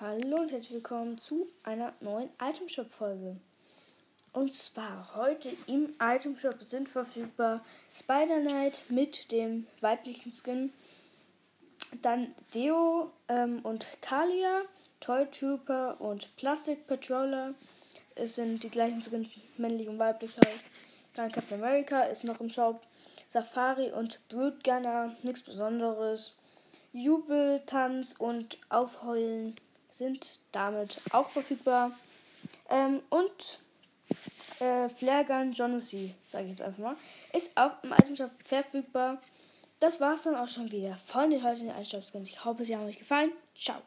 Hallo und herzlich willkommen zu einer neuen Itemshop-Folge. Und zwar heute im Itemshop sind verfügbar Spider-Knight mit dem weiblichen Skin, dann Deo ähm, und Kalia, Toy Trooper und Plastic Patroller. Es sind die gleichen Skins, männlich und weiblich halt. Dann Captain America ist noch im Shop. Safari und Brute Gunner, nichts Besonderes. Jubeltanz und Aufheulen sind damit auch verfügbar. Ähm, und äh, Flaregun Jonassy, sage ich jetzt einfach mal, ist auch im Itemshop verfügbar. Das war's dann auch schon wieder von den heutigen Einstaubskins. Ich hoffe, sie haben euch gefallen. Ciao.